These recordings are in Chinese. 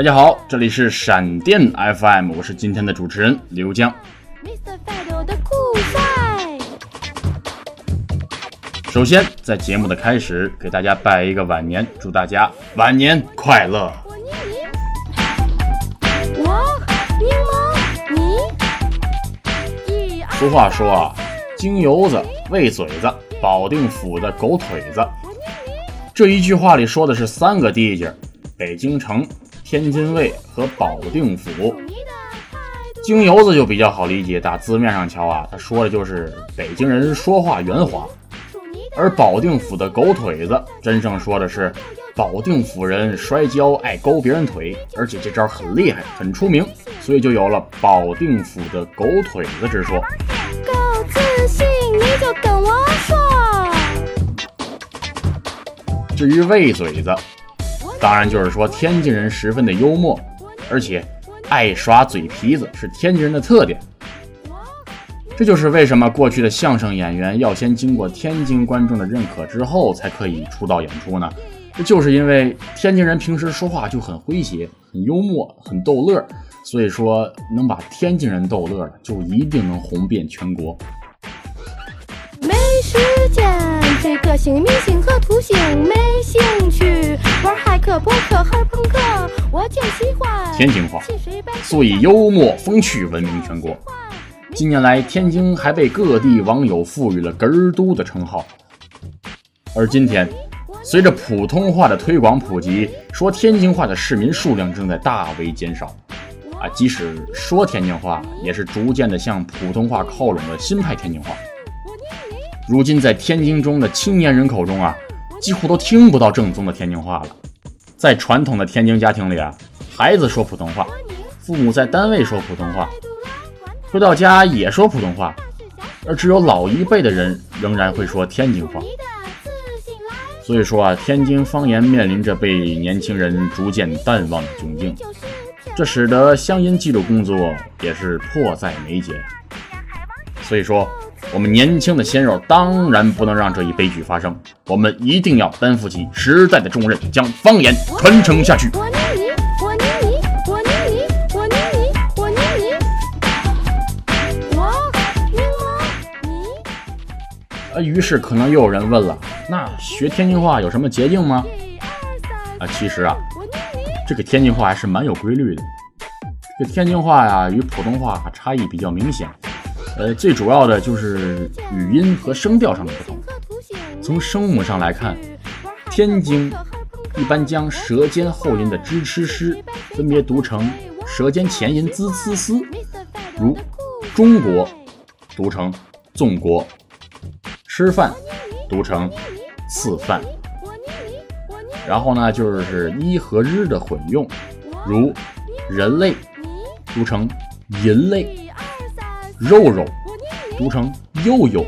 大家好，这里是闪电 FM，我是今天的主持人刘江。首先，在节目的开始，给大家拜一个晚年，祝大家晚年快乐。俗话说啊，京油子、喂嘴子、保定府的狗腿子。这一句话里说的是三个地界：北京城、天津卫和保定府。京油子就比较好理解，打字面上瞧啊，他说的就是北京人说话圆滑；而保定府的狗腿子，真正说的是保定府人摔跤爱勾别人腿，而且这招很厉害，很出名。所以就有了保定府的狗腿子之说。够自信你就跟我说。至于喂嘴子，当然就是说天津人十分的幽默，而且爱耍嘴皮子是天津人的特点。这就是为什么过去的相声演员要先经过天津观众的认可之后才可以出道演出呢？这就是因为天津人平时说话就很诙谐、很幽默、很逗乐。所以说，能把天津人逗乐了，就一定能红遍全国。没时间追个性明星和图形，没兴趣玩骇客、博客、和朋克，我就喜欢天津话，素以幽默风趣闻名全国。近年来，天津还被各地网友赋予了“哏儿都”的称号。而今天，随着普通话的推广普及，说天津话的市民数量正在大为减少。啊，即使说天津话，也是逐渐的向普通话靠拢的新派天津话。如今在天津中的青年人口中啊，几乎都听不到正宗的天津话了。在传统的天津家庭里啊，孩子说普通话，父母在单位说普通话，回到家也说普通话，而只有老一辈的人仍然会说天津话。所以说啊，天津方言面临着被年轻人逐渐淡忘的窘境。这使得乡音记录工作也是迫在眉睫。所以说，我们年轻的鲜肉当然不能让这一悲剧发生，我们一定要担负起时代的重任，将方言传承下去。啊，于是可能又有人问了，那学天津话有什么捷径吗？啊，其实啊。这个天津话还是蛮有规律的。这天津话呀，与普通话差异比较明显。呃，最主要的就是语音和声调上的不同。从声母上来看，天津一般将舌尖后音的支、吃、诗分别读成舌尖前音滋、呲、丝，如中国读成纵国，吃饭读成次饭。然后呢，就是一和日的混用，如人类读成银类，肉肉读成又又。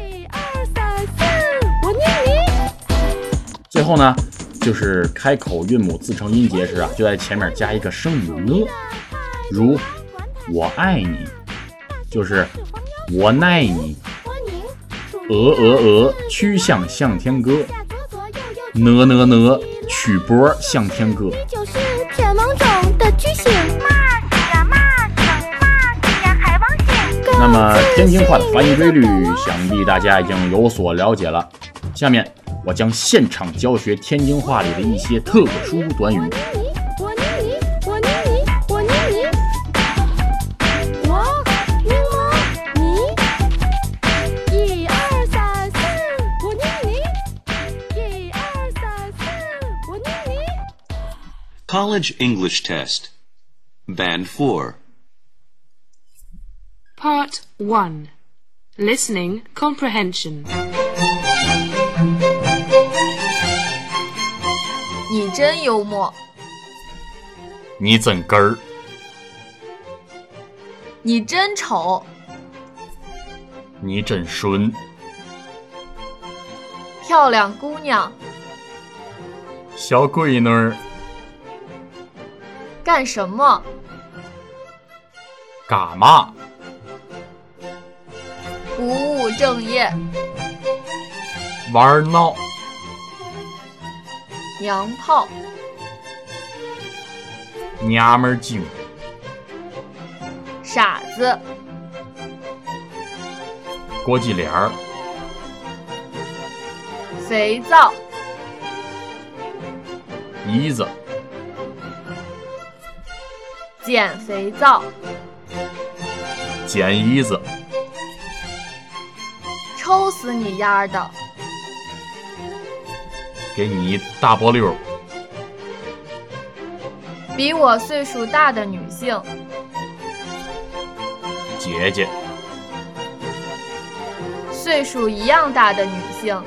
最后呢，就是开口韵母自成音节时啊，就在前面加一个声母呢，如我爱你，就是我奈你。鹅鹅鹅，曲项向天歌。呢呢呢。曲波向天歌。那么天津话的发音规律，想必大家已经有所了解了。下面我将现场教学天津话里的一些特殊短语。College English Test, Band 4. Part 1 Listening Comprehension. 你真幽默。你真根儿。你真丑。你真顺。漂亮姑娘。小闺女儿。干什么？干嘛？不务正业。玩闹。娘炮。娘们儿精，傻子，国际脸儿，肥皂，姨子，捡肥皂，捡姨子，抽死你丫的！给你一大波溜，比我岁数大的女性，姐姐，岁数一样大的女性，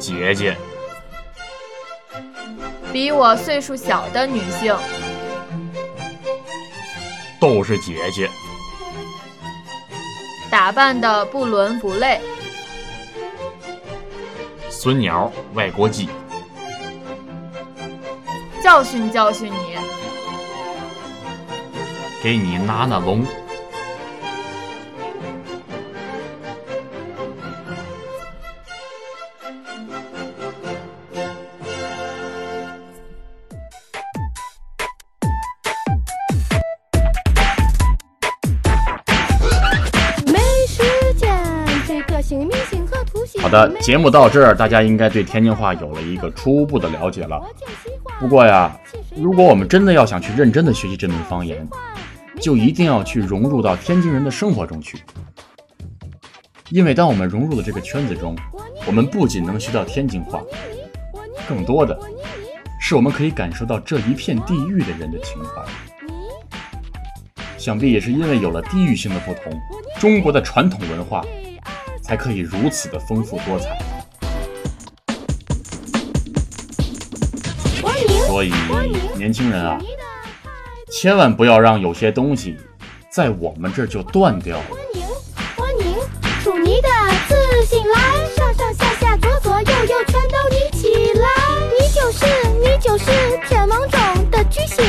姐姐，比我岁数小的女性，都是姐姐，打扮的不伦不类，孙鸟，外国鸡，教训教训你！给你拿拿龙，的，节目到这儿，大家应该对天津话有了一个初步的了解了。不过呀，如果我们真的要想去认真的学习这门方言，就一定要去融入到天津人的生活中去。因为当我们融入了这个圈子中，我们不仅能学到天津话，更多的是我们可以感受到这一片地域的人的情怀。想必也是因为有了地域性的不同，中国的传统文化才可以如此的丰富多彩。所以，年轻人啊，千万不要让有些东西在我们这儿就断掉了。欢迎欢迎，祝你的自信来，上上下下左左右右全都你起来，你就是你就是天王中的巨星